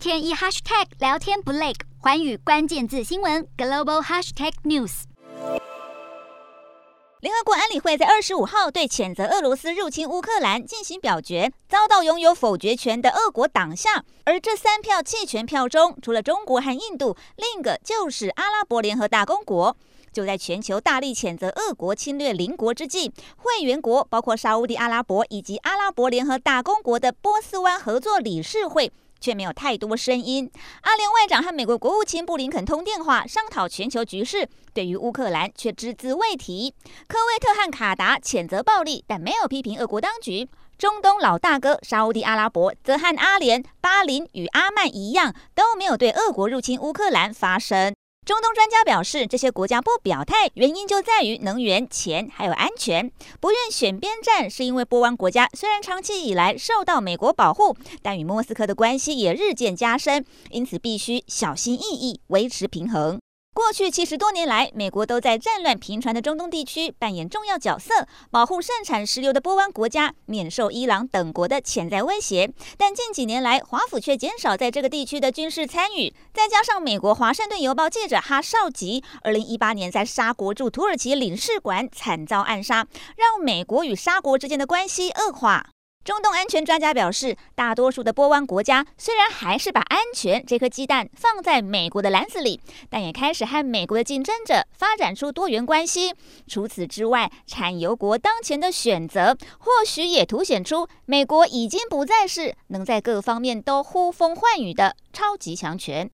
天一 hashtag 聊天不累，寰宇关键字新闻 global hashtag news。联合国安理会在二十五号对谴责俄罗斯入侵乌克兰进行表决，遭到拥有否决权的俄国挡下。而这三票弃权票中，除了中国和印度，另一个就是阿拉伯联合大公国。就在全球大力谴责俄国侵略邻国之际，会员国包括沙乌地阿拉伯以及阿拉伯联合大公国的波斯湾合作理事会。却没有太多声音。阿联外长和美国国务卿布林肯通电话商讨全球局势，对于乌克兰却只字未提。科威特和卡达谴责暴力，但没有批评俄国当局。中东老大哥沙乌地阿拉伯则和阿联、巴林与阿曼一样，都没有对俄国入侵乌克兰发声。中东专家表示，这些国家不表态，原因就在于能源、钱还有安全，不愿选边站，是因为波湾国家虽然长期以来受到美国保护，但与莫斯科的关系也日渐加深，因此必须小心翼翼维持平衡。过去七十多年来，美国都在战乱频传的中东地区扮演重要角色，保护盛产石油的波湾国家免受伊朗等国的潜在威胁。但近几年来，华府却减少在这个地区的军事参与。再加上美国《华盛顿邮报》记者哈绍吉，二零一八年在沙国驻土耳其领事馆惨遭暗杀，让美国与沙国之间的关系恶化。中东安全专家表示，大多数的波湾国家虽然还是把安全这颗鸡蛋放在美国的篮子里，但也开始和美国的竞争者发展出多元关系。除此之外，产油国当前的选择，或许也凸显出美国已经不再是能在各方面都呼风唤雨的超级强权。